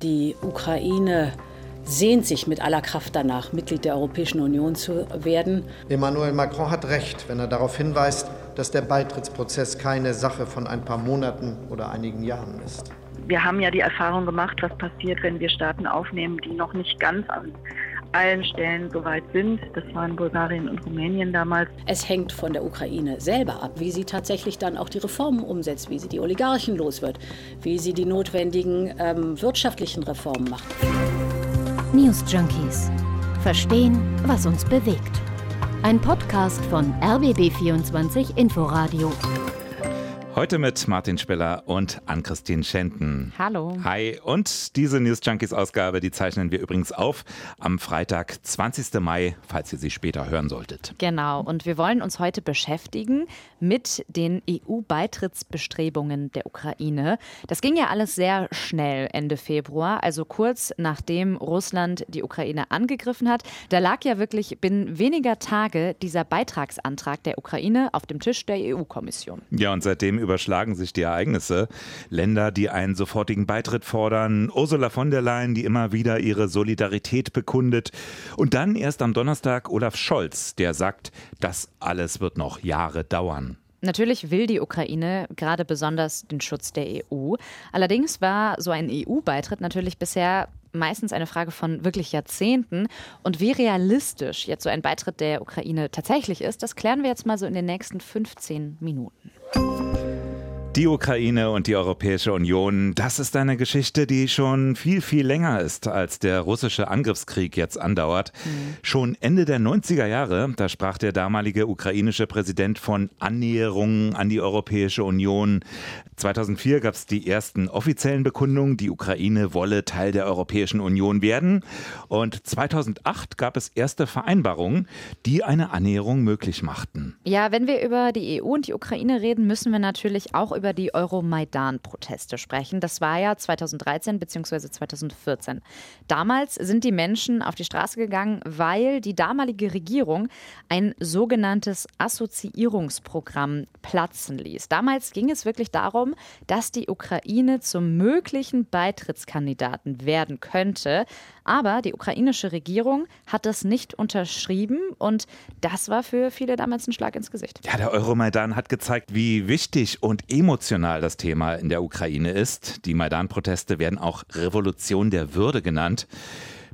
Die Ukraine sehnt sich mit aller Kraft danach, Mitglied der Europäischen Union zu werden. Emmanuel Macron hat recht, wenn er darauf hinweist, dass der Beitrittsprozess keine Sache von ein paar Monaten oder einigen Jahren ist. Wir haben ja die Erfahrung gemacht, was passiert, wenn wir Staaten aufnehmen, die noch nicht ganz an allen Stellen soweit sind. Das waren Bulgarien und Rumänien damals. Es hängt von der Ukraine selber ab, wie sie tatsächlich dann auch die Reformen umsetzt, wie sie die Oligarchen los wird, wie sie die notwendigen ähm, wirtschaftlichen Reformen macht. News Junkies. Verstehen, was uns bewegt. Ein Podcast von RBB24 Inforadio. Heute mit Martin Spiller und Ann-Christine Schenten. Hallo. Hi. Und diese News Junkies Ausgabe, die zeichnen wir übrigens auf am Freitag, 20. Mai, falls ihr sie später hören solltet. Genau. Und wir wollen uns heute beschäftigen mit den EU-Beitrittsbestrebungen der Ukraine. Das ging ja alles sehr schnell Ende Februar, also kurz nachdem Russland die Ukraine angegriffen hat. Da lag ja wirklich binnen weniger Tage dieser Beitragsantrag der Ukraine auf dem Tisch der EU-Kommission. Ja, und seitdem überschlagen sich die Ereignisse. Länder, die einen sofortigen Beitritt fordern, Ursula von der Leyen, die immer wieder ihre Solidarität bekundet. Und dann erst am Donnerstag Olaf Scholz, der sagt, das alles wird noch Jahre dauern. Natürlich will die Ukraine gerade besonders den Schutz der EU. Allerdings war so ein EU-Beitritt natürlich bisher meistens eine Frage von wirklich Jahrzehnten. Und wie realistisch jetzt so ein Beitritt der Ukraine tatsächlich ist, das klären wir jetzt mal so in den nächsten 15 Minuten. Die Ukraine und die Europäische Union, das ist eine Geschichte, die schon viel, viel länger ist, als der russische Angriffskrieg jetzt andauert. Mhm. Schon Ende der 90er Jahre, da sprach der damalige ukrainische Präsident von Annäherungen an die Europäische Union. 2004 gab es die ersten offiziellen Bekundungen, die Ukraine wolle Teil der Europäischen Union werden. Und 2008 gab es erste Vereinbarungen, die eine Annäherung möglich machten. Ja, wenn wir über die EU und die Ukraine reden, müssen wir natürlich auch über über die Euromaidan-Proteste sprechen. Das war ja 2013 bzw. 2014. Damals sind die Menschen auf die Straße gegangen, weil die damalige Regierung ein sogenanntes Assoziierungsprogramm platzen ließ. Damals ging es wirklich darum, dass die Ukraine zum möglichen Beitrittskandidaten werden könnte. Aber die ukrainische Regierung hat das nicht unterschrieben und das war für viele damals ein Schlag ins Gesicht. Ja, der Euromaidan hat gezeigt, wie wichtig und emotional das Thema in der Ukraine ist. Die Maidan-Proteste werden auch Revolution der Würde genannt.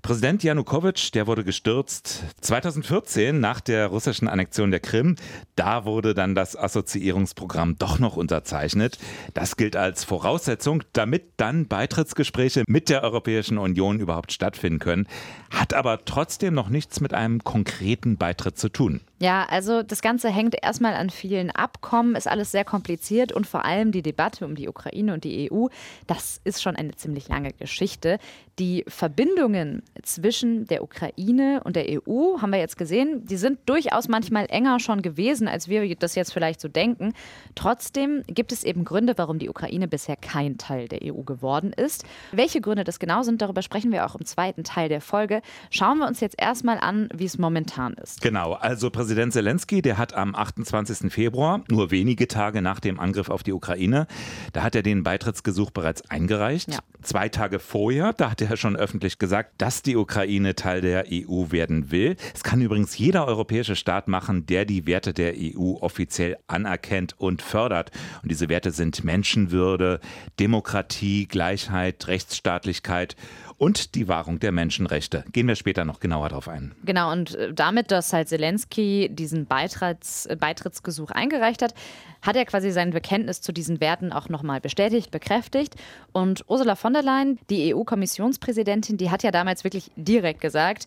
Präsident Janukowitsch, der wurde gestürzt 2014 nach der russischen Annexion der Krim. Da wurde dann das Assoziierungsprogramm doch noch unterzeichnet. Das gilt als Voraussetzung, damit dann Beitrittsgespräche mit der Europäischen Union überhaupt stattfinden können. Hat aber trotzdem noch nichts mit einem konkreten Beitritt zu tun. Ja, also das Ganze hängt erstmal an vielen Abkommen, ist alles sehr kompliziert und vor allem die Debatte um die Ukraine und die EU, das ist schon eine ziemlich lange Geschichte. Die Verbindungen zwischen der Ukraine und der EU, haben wir jetzt gesehen, die sind durchaus manchmal enger schon gewesen, als wir das jetzt vielleicht so denken. Trotzdem gibt es eben Gründe, warum die Ukraine bisher kein Teil der EU geworden ist. Welche Gründe das genau sind, darüber sprechen wir auch im zweiten Teil der Folge. Schauen wir uns jetzt erstmal an, wie es momentan ist. Genau, also Präsident Zelensky, der hat am 28. Februar, nur wenige Tage nach dem Angriff auf die Ukraine, da hat er den Beitrittsgesuch bereits eingereicht. Ja. Zwei Tage vorher, da hat er schon öffentlich gesagt, dass die Ukraine Teil der EU werden will. Es kann übrigens jeder europäische Staat machen, der die Werte der EU offiziell anerkennt und fördert. Und diese Werte sind Menschenwürde, Demokratie, Gleichheit, Rechtsstaatlichkeit und die Wahrung der Menschenrechte. Gehen wir später noch genauer darauf ein. Genau, und äh, damit, dass halt Zelensky diesen Beitritts, äh, Beitrittsgesuch eingereicht hat, hat er quasi sein Bekenntnis zu diesen Werten auch nochmal bestätigt, bekräftigt. Und Ursula von der Leyen, die EU-Kommissionspräsidentin, die hat ja damals wirklich direkt gesagt,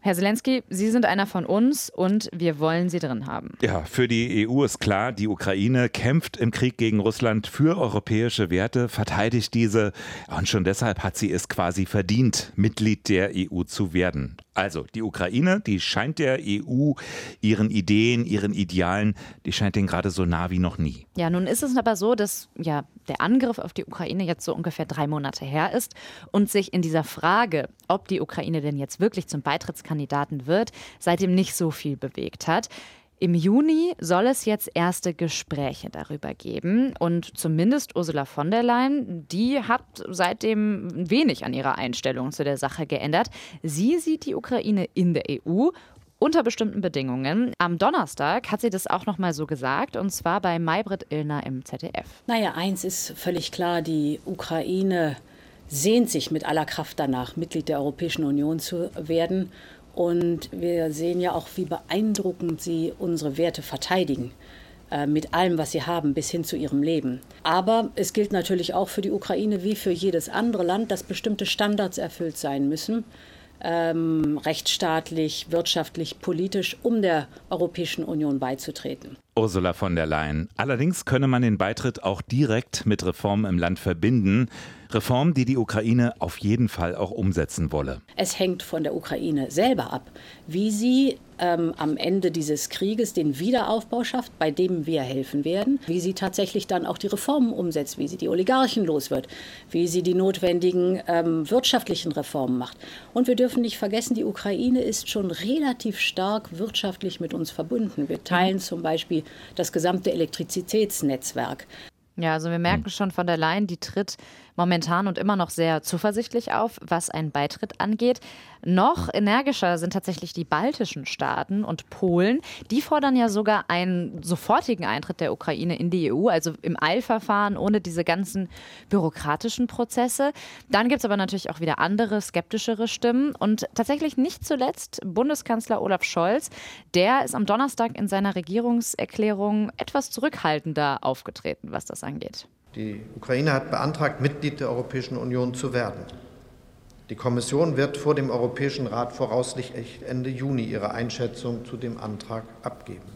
Herr Zelensky, Sie sind einer von uns und wir wollen Sie drin haben. Ja, für die EU ist klar, die Ukraine kämpft im Krieg gegen Russland für europäische Werte, verteidigt diese und schon deshalb hat sie es quasi verdient, Mitglied der EU zu werden. Also die Ukraine, die scheint der EU, ihren Ideen, ihren Idealen, die scheint denen gerade so nah wie noch nie. Ja, nun ist es aber so, dass ja der Angriff auf die Ukraine jetzt so ungefähr drei Monate her ist und sich in dieser Frage, ob die Ukraine denn jetzt wirklich zum Beitrittskandidaten wird, seitdem nicht so viel bewegt hat. Im Juni soll es jetzt erste Gespräche darüber geben. Und zumindest Ursula von der Leyen, die hat seitdem wenig an ihrer Einstellung zu der Sache geändert. Sie sieht die Ukraine in der EU unter bestimmten Bedingungen. Am Donnerstag hat sie das auch noch mal so gesagt, und zwar bei Maybrit Illner im ZDF. Naja, eins ist völlig klar, die Ukraine sehnt sich mit aller Kraft danach, Mitglied der Europäischen Union zu werden. Und wir sehen ja auch, wie beeindruckend sie unsere Werte verteidigen äh, mit allem, was sie haben, bis hin zu ihrem Leben. Aber es gilt natürlich auch für die Ukraine wie für jedes andere Land, dass bestimmte Standards erfüllt sein müssen, ähm, rechtsstaatlich, wirtschaftlich, politisch, um der Europäischen Union beizutreten. Ursula von der Leyen. Allerdings könne man den Beitritt auch direkt mit Reformen im Land verbinden. Reformen, die die Ukraine auf jeden Fall auch umsetzen wolle. Es hängt von der Ukraine selber ab, wie sie ähm, am Ende dieses Krieges den Wiederaufbau schafft, bei dem wir helfen werden, wie sie tatsächlich dann auch die Reformen umsetzt, wie sie die Oligarchen los wird, wie sie die notwendigen ähm, wirtschaftlichen Reformen macht. Und wir dürfen nicht vergessen, die Ukraine ist schon relativ stark wirtschaftlich mit uns verbunden. Wir teilen zum Beispiel das gesamte Elektrizitätsnetzwerk. Ja, also wir merken hm. schon von der Leyen, die tritt momentan und immer noch sehr zuversichtlich auf, was einen Beitritt angeht. Noch energischer sind tatsächlich die baltischen Staaten und Polen. Die fordern ja sogar einen sofortigen Eintritt der Ukraine in die EU, also im Eilverfahren, ohne diese ganzen bürokratischen Prozesse. Dann gibt es aber natürlich auch wieder andere, skeptischere Stimmen. Und tatsächlich nicht zuletzt Bundeskanzler Olaf Scholz. Der ist am Donnerstag in seiner Regierungserklärung etwas zurückhaltender aufgetreten, was das angeht. Die Ukraine hat beantragt, Mitglied der Europäischen Union zu werden. Die Kommission wird vor dem Europäischen Rat voraussichtlich Ende Juni ihre Einschätzung zu dem Antrag abgeben.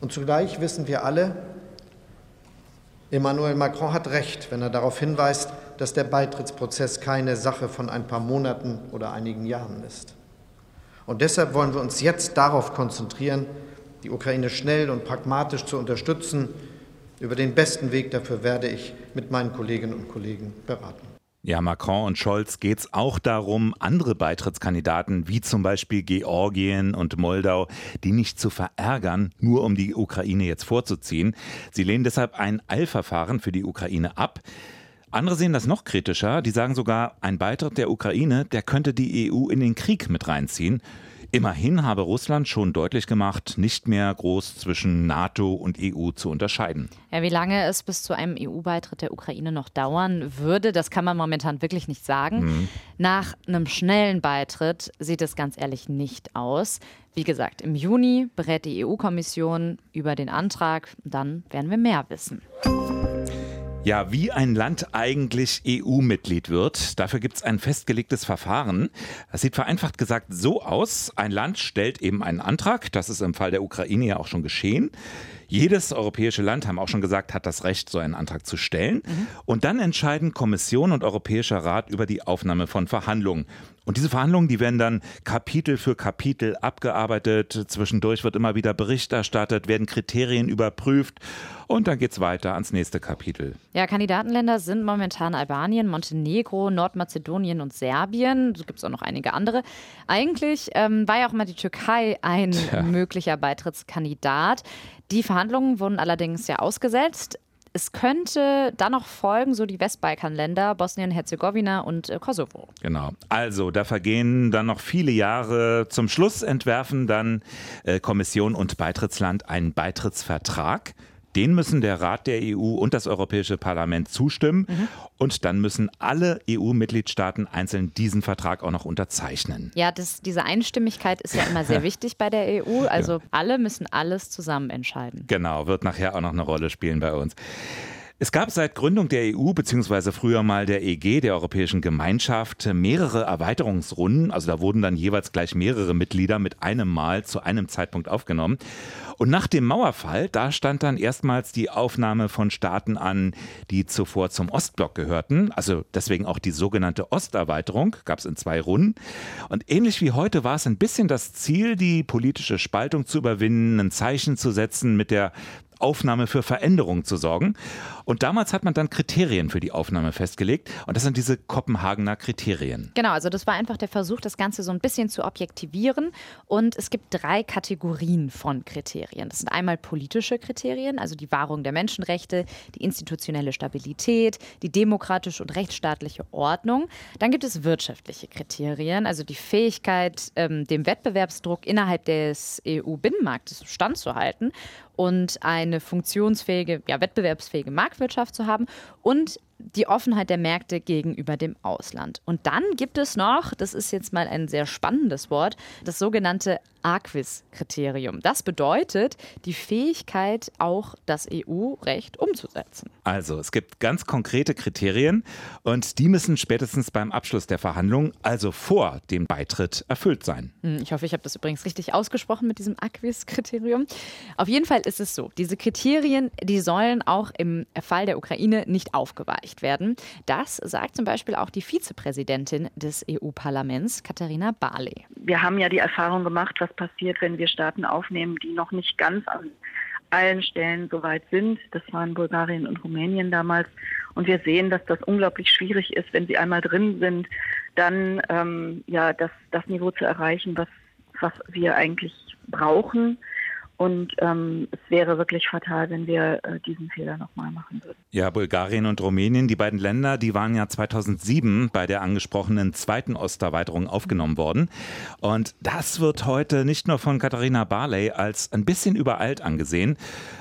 Und zugleich wissen wir alle, Emmanuel Macron hat recht, wenn er darauf hinweist, dass der Beitrittsprozess keine Sache von ein paar Monaten oder einigen Jahren ist. Und deshalb wollen wir uns jetzt darauf konzentrieren, die Ukraine schnell und pragmatisch zu unterstützen, über den besten Weg dafür werde ich mit meinen Kolleginnen und Kollegen beraten. Ja, Macron und Scholz geht es auch darum, andere Beitrittskandidaten wie zum Beispiel Georgien und Moldau, die nicht zu verärgern, nur um die Ukraine jetzt vorzuziehen. Sie lehnen deshalb ein Eilverfahren für die Ukraine ab. Andere sehen das noch kritischer. Die sagen sogar, ein Beitritt der Ukraine, der könnte die EU in den Krieg mit reinziehen. Immerhin habe Russland schon deutlich gemacht, nicht mehr groß zwischen NATO und EU zu unterscheiden. Ja, wie lange es bis zu einem EU-Beitritt der Ukraine noch dauern würde, das kann man momentan wirklich nicht sagen. Mhm. Nach einem schnellen Beitritt sieht es ganz ehrlich nicht aus. Wie gesagt, im Juni berät die EU-Kommission über den Antrag. Dann werden wir mehr wissen. Ja, wie ein Land eigentlich EU-Mitglied wird, dafür gibt es ein festgelegtes Verfahren. Das sieht vereinfacht gesagt so aus, ein Land stellt eben einen Antrag, das ist im Fall der Ukraine ja auch schon geschehen. Jedes europäische Land, haben auch schon gesagt, hat das Recht, so einen Antrag zu stellen. Mhm. Und dann entscheiden Kommission und Europäischer Rat über die Aufnahme von Verhandlungen. Und diese Verhandlungen, die werden dann Kapitel für Kapitel abgearbeitet. Zwischendurch wird immer wieder Bericht erstattet, werden Kriterien überprüft. Und dann geht es weiter ans nächste Kapitel. Ja, Kandidatenländer sind momentan Albanien, Montenegro, Nordmazedonien und Serbien. Es gibt auch noch einige andere. Eigentlich ähm, war ja auch mal die Türkei ein Tja. möglicher Beitrittskandidat. Die Verhandlungen wurden allerdings ja ausgesetzt. Es könnte dann noch folgen, so die Westbalkanländer, Bosnien-Herzegowina und äh, Kosovo. Genau. Also, da vergehen dann noch viele Jahre. Zum Schluss entwerfen dann äh, Kommission und Beitrittsland einen Beitrittsvertrag. Den müssen der Rat der EU und das Europäische Parlament zustimmen. Mhm. Und dann müssen alle EU-Mitgliedstaaten einzeln diesen Vertrag auch noch unterzeichnen. Ja, das, diese Einstimmigkeit ist ja immer sehr wichtig bei der EU. Also ja. alle müssen alles zusammen entscheiden. Genau, wird nachher auch noch eine Rolle spielen bei uns. Es gab seit Gründung der EU beziehungsweise früher mal der EG, der Europäischen Gemeinschaft, mehrere Erweiterungsrunden. Also da wurden dann jeweils gleich mehrere Mitglieder mit einem Mal zu einem Zeitpunkt aufgenommen. Und nach dem Mauerfall, da stand dann erstmals die Aufnahme von Staaten an, die zuvor zum Ostblock gehörten. Also deswegen auch die sogenannte Osterweiterung, gab es in zwei Runden. Und ähnlich wie heute war es ein bisschen das Ziel, die politische Spaltung zu überwinden, ein Zeichen zu setzen mit der Aufnahme für Veränderungen zu sorgen. Und damals hat man dann Kriterien für die Aufnahme festgelegt. Und das sind diese Kopenhagener Kriterien. Genau, also das war einfach der Versuch, das Ganze so ein bisschen zu objektivieren. Und es gibt drei Kategorien von Kriterien. Das sind einmal politische Kriterien, also die Wahrung der Menschenrechte, die institutionelle Stabilität, die demokratische und rechtsstaatliche Ordnung. Dann gibt es wirtschaftliche Kriterien, also die Fähigkeit, ähm, dem Wettbewerbsdruck innerhalb des EU-Binnenmarktes standzuhalten und eine funktionsfähige, ja, wettbewerbsfähige Marktwirtschaft zu haben und die Offenheit der Märkte gegenüber dem Ausland. Und dann gibt es noch, das ist jetzt mal ein sehr spannendes Wort, das sogenannte Aquis-Kriterium. Das bedeutet die Fähigkeit, auch das EU-Recht umzusetzen. Also, es gibt ganz konkrete Kriterien und die müssen spätestens beim Abschluss der Verhandlungen, also vor dem Beitritt, erfüllt sein. Hm, ich hoffe, ich habe das übrigens richtig ausgesprochen mit diesem Aquis-Kriterium. Auf jeden Fall ist es so, diese Kriterien, die sollen auch im Fall der Ukraine nicht aufgeweicht erreicht werden. Das sagt zum Beispiel auch die Vizepräsidentin des EU-Parlaments, Katharina Barley. Wir haben ja die Erfahrung gemacht, was passiert, wenn wir Staaten aufnehmen, die noch nicht ganz an allen Stellen so weit sind. Das waren Bulgarien und Rumänien damals. Und wir sehen, dass das unglaublich schwierig ist, wenn sie einmal drin sind, dann ähm, ja das, das Niveau zu erreichen, was, was wir eigentlich brauchen. Und ähm, es wäre wirklich fatal, wenn wir äh, diesen Fehler nochmal machen würden. Ja, Bulgarien und Rumänien, die beiden Länder, die waren ja 2007 bei der angesprochenen zweiten Osterweiterung aufgenommen worden. Und das wird heute nicht nur von Katharina Barley als ein bisschen übereilt angesehen.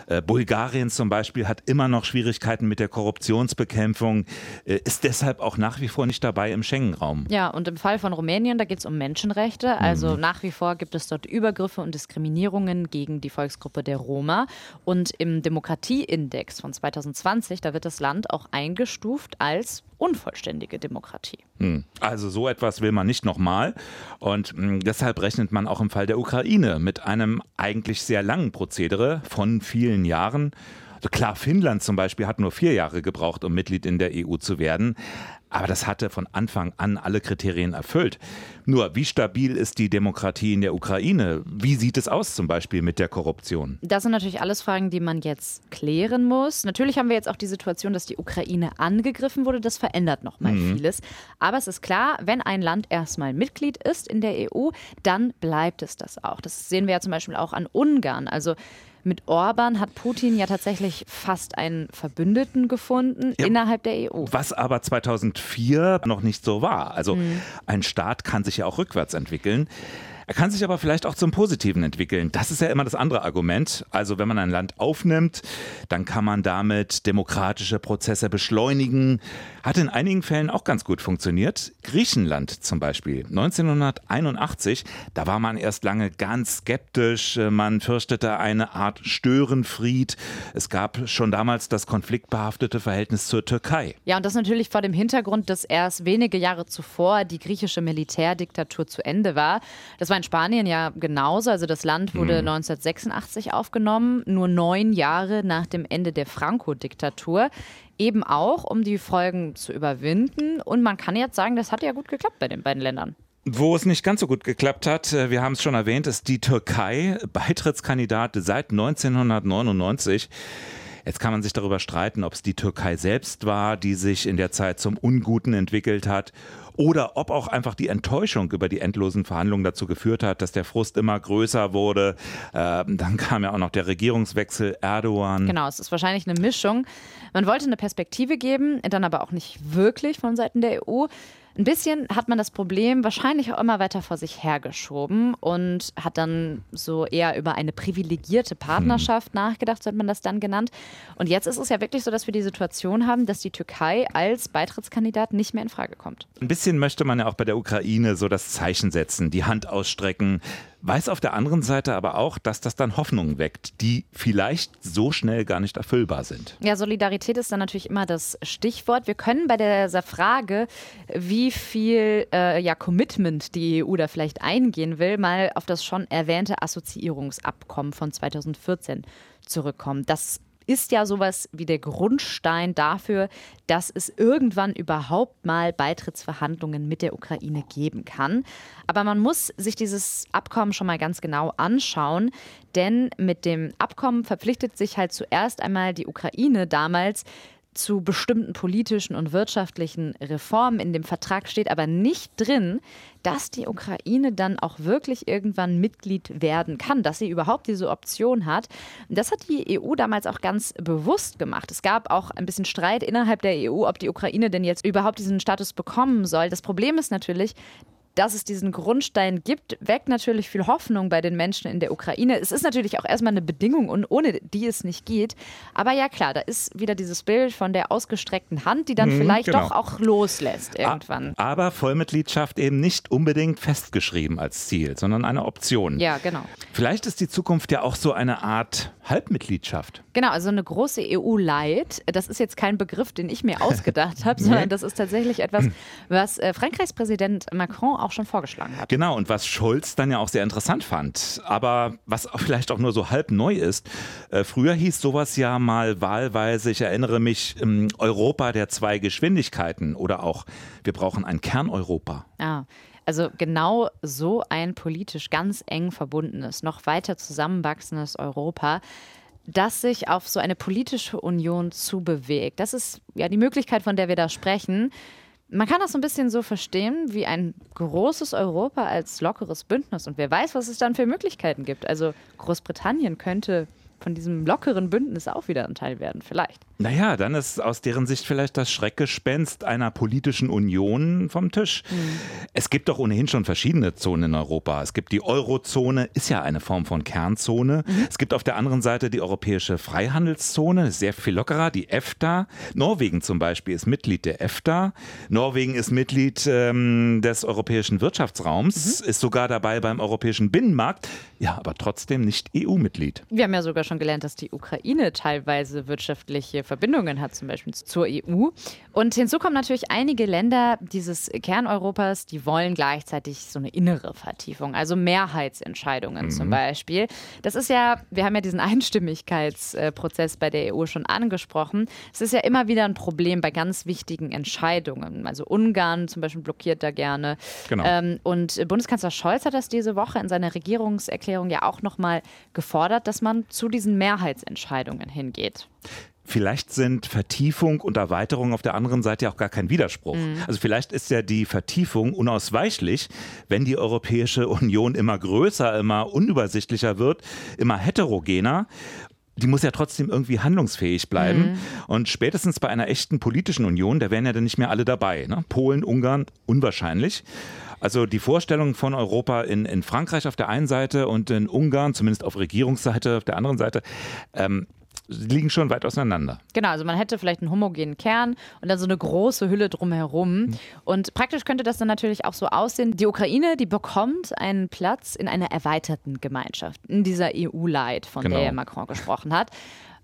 Äh, Bulgarien zum Beispiel hat immer noch Schwierigkeiten mit der Korruptionsbekämpfung, äh, ist deshalb auch nach wie vor nicht dabei im Schengen-Raum. Ja, und im Fall von Rumänien, da geht es um Menschenrechte. Also mhm. nach wie vor gibt es dort Übergriffe und Diskriminierungen gegen die die Volksgruppe der Roma. Und im Demokratieindex von 2020, da wird das Land auch eingestuft als unvollständige Demokratie. Hm. Also so etwas will man nicht nochmal. Und hm, deshalb rechnet man auch im Fall der Ukraine mit einem eigentlich sehr langen Prozedere von vielen Jahren. Also klar, Finnland zum Beispiel hat nur vier Jahre gebraucht, um Mitglied in der EU zu werden. Aber das hatte von Anfang an alle Kriterien erfüllt. Nur, wie stabil ist die Demokratie in der Ukraine? Wie sieht es aus zum Beispiel mit der Korruption? Das sind natürlich alles Fragen, die man jetzt klären muss. Natürlich haben wir jetzt auch die Situation, dass die Ukraine angegriffen wurde. Das verändert nochmal mhm. vieles. Aber es ist klar, wenn ein Land erstmal Mitglied ist in der EU, dann bleibt es das auch. Das sehen wir ja zum Beispiel auch an Ungarn. Also mit Orban hat Putin ja tatsächlich fast einen Verbündeten gefunden ja, innerhalb der EU. Was aber 2004 noch nicht so war. Also mhm. ein Staat kann sich ja auch rückwärts entwickeln. Er kann sich aber vielleicht auch zum Positiven entwickeln. Das ist ja immer das andere Argument. Also wenn man ein Land aufnimmt, dann kann man damit demokratische Prozesse beschleunigen. Hat in einigen Fällen auch ganz gut funktioniert. Griechenland zum Beispiel. 1981, da war man erst lange ganz skeptisch. Man fürchtete eine Art Störenfried. Es gab schon damals das konfliktbehaftete Verhältnis zur Türkei. Ja, und das natürlich vor dem Hintergrund, dass erst wenige Jahre zuvor die griechische Militärdiktatur zu Ende war. Das war in Spanien ja genauso. Also das Land wurde hm. 1986 aufgenommen, nur neun Jahre nach dem Ende der Franco-Diktatur. Eben auch, um die Folgen zu überwinden. Und man kann jetzt sagen, das hat ja gut geklappt bei den beiden Ländern. Wo es nicht ganz so gut geklappt hat, äh, wir haben es schon erwähnt, ist die Türkei, Beitrittskandidat seit 1999. Jetzt kann man sich darüber streiten, ob es die Türkei selbst war, die sich in der Zeit zum Unguten entwickelt hat oder ob auch einfach die Enttäuschung über die endlosen Verhandlungen dazu geführt hat, dass der Frust immer größer wurde. Ähm, dann kam ja auch noch der Regierungswechsel Erdogan. Genau, es ist wahrscheinlich eine Mischung. Man wollte eine Perspektive geben, dann aber auch nicht wirklich von Seiten der EU. Ein bisschen hat man das Problem wahrscheinlich auch immer weiter vor sich hergeschoben und hat dann so eher über eine privilegierte Partnerschaft hm. nachgedacht, so hat man das dann genannt. Und jetzt ist es ja wirklich so, dass wir die Situation haben, dass die Türkei als Beitrittskandidat nicht mehr in Frage kommt. Ein bisschen möchte man ja auch bei der Ukraine so das Zeichen setzen, die Hand ausstrecken, weiß auf der anderen Seite aber auch, dass das dann Hoffnungen weckt, die vielleicht so schnell gar nicht erfüllbar sind. Ja, Solidarität ist dann natürlich immer das Stichwort. Wir können bei dieser Frage, wie viel äh, ja, Commitment die EU da vielleicht eingehen will, mal auf das schon erwähnte Assoziierungsabkommen von 2014 zurückkommen. Das ist ja sowas wie der Grundstein dafür, dass es irgendwann überhaupt mal Beitrittsverhandlungen mit der Ukraine geben kann. Aber man muss sich dieses Abkommen schon mal ganz genau anschauen, denn mit dem Abkommen verpflichtet sich halt zuerst einmal die Ukraine damals, zu bestimmten politischen und wirtschaftlichen Reformen. In dem Vertrag steht aber nicht drin, dass die Ukraine dann auch wirklich irgendwann Mitglied werden kann, dass sie überhaupt diese Option hat. Das hat die EU damals auch ganz bewusst gemacht. Es gab auch ein bisschen Streit innerhalb der EU, ob die Ukraine denn jetzt überhaupt diesen Status bekommen soll. Das Problem ist natürlich, dass es diesen Grundstein gibt, weckt natürlich viel Hoffnung bei den Menschen in der Ukraine. Es ist natürlich auch erstmal eine Bedingung, und ohne die es nicht geht. Aber ja, klar, da ist wieder dieses Bild von der ausgestreckten Hand, die dann mhm, vielleicht genau. doch auch loslässt irgendwann. Aber Vollmitgliedschaft eben nicht unbedingt festgeschrieben als Ziel, sondern eine Option. Ja, genau. Vielleicht ist die Zukunft ja auch so eine Art Halbmitgliedschaft. Genau, also eine große EU-Light. Das ist jetzt kein Begriff, den ich mir ausgedacht habe, sondern das ist tatsächlich etwas, was äh, Frankreichs Präsident Macron auch schon vorgeschlagen hat. Genau, und was Scholz dann ja auch sehr interessant fand, aber was vielleicht auch nur so halb neu ist. Äh, früher hieß sowas ja mal wahlweise, ich erinnere mich, ähm, Europa der zwei Geschwindigkeiten oder auch wir brauchen ein Kerneuropa. Ah. Also genau so ein politisch ganz eng verbundenes, noch weiter zusammenwachsendes Europa das sich auf so eine politische Union zubewegt. Das ist ja die Möglichkeit, von der wir da sprechen. Man kann das so ein bisschen so verstehen wie ein großes Europa als lockeres Bündnis. Und wer weiß, was es dann für Möglichkeiten gibt. Also Großbritannien könnte von diesem lockeren Bündnis auch wieder ein Teil werden, vielleicht. Naja, dann ist aus deren Sicht vielleicht das Schreckgespenst einer politischen Union vom Tisch. Mhm. Es gibt doch ohnehin schon verschiedene Zonen in Europa. Es gibt die Eurozone, ist ja eine Form von Kernzone. Mhm. Es gibt auf der anderen Seite die europäische Freihandelszone, sehr viel lockerer, die EFTA. Norwegen zum Beispiel ist Mitglied der EFTA. Norwegen ist Mitglied ähm, des europäischen Wirtschaftsraums, mhm. ist sogar dabei beim europäischen Binnenmarkt, ja, aber trotzdem nicht EU-Mitglied. Wir haben ja sogar schon gelernt, dass die Ukraine teilweise wirtschaftliche Verbindungen hat, zum Beispiel zur EU. Und hinzu kommen natürlich einige Länder dieses Kerneuropas, die wollen gleichzeitig so eine innere Vertiefung, also Mehrheitsentscheidungen mhm. zum Beispiel. Das ist ja, wir haben ja diesen Einstimmigkeitsprozess bei der EU schon angesprochen. Es ist ja immer wieder ein Problem bei ganz wichtigen Entscheidungen. Also Ungarn zum Beispiel blockiert da gerne. Genau. Ähm, und Bundeskanzler Scholz hat das diese Woche in seiner Regierungserklärung ja auch nochmal gefordert, dass man zu diesen Mehrheitsentscheidungen hingeht. Vielleicht sind Vertiefung und Erweiterung auf der anderen Seite auch gar kein Widerspruch. Mhm. Also vielleicht ist ja die Vertiefung unausweichlich, wenn die Europäische Union immer größer, immer unübersichtlicher wird, immer heterogener die muss ja trotzdem irgendwie handlungsfähig bleiben. Mhm. Und spätestens bei einer echten politischen Union, da wären ja dann nicht mehr alle dabei. Ne? Polen, Ungarn, unwahrscheinlich. Also die Vorstellung von Europa in, in Frankreich auf der einen Seite und in Ungarn, zumindest auf Regierungsseite auf der anderen Seite, ähm, liegen schon weit auseinander. Genau, also man hätte vielleicht einen homogenen Kern und dann so eine große Hülle drumherum. Mhm. Und praktisch könnte das dann natürlich auch so aussehen. Die Ukraine, die bekommt einen Platz in einer erweiterten Gemeinschaft, in dieser EU-Light, von genau. der Macron gesprochen hat.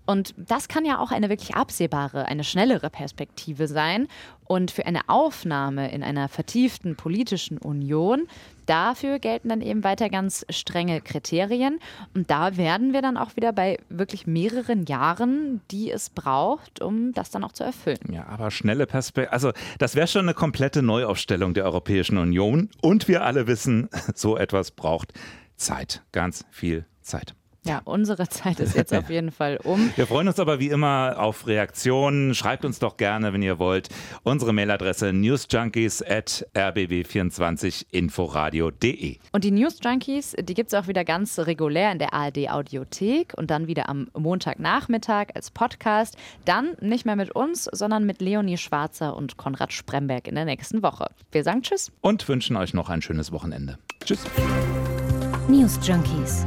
Und das kann ja auch eine wirklich absehbare, eine schnellere Perspektive sein. Und für eine Aufnahme in einer vertieften politischen Union, dafür gelten dann eben weiter ganz strenge Kriterien. Und da werden wir dann auch wieder bei wirklich mehreren Jahren, die es braucht, um das dann auch zu erfüllen. Ja, aber schnelle Perspektive, also das wäre schon eine komplette Neuaufstellung der Europäischen Union. Und wir alle wissen, so etwas braucht Zeit, ganz viel Zeit. Ja, unsere Zeit ist jetzt auf jeden Fall um. Wir freuen uns aber wie immer auf Reaktionen. Schreibt uns doch gerne, wenn ihr wollt. Unsere Mailadresse newsjunkies at rbb24inforadio.de. Und die News Junkies, die gibt es auch wieder ganz regulär in der ARD Audiothek und dann wieder am Montagnachmittag als Podcast. Dann nicht mehr mit uns, sondern mit Leonie Schwarzer und Konrad Spremberg in der nächsten Woche. Wir sagen Tschüss. Und wünschen euch noch ein schönes Wochenende. Tschüss. News Junkies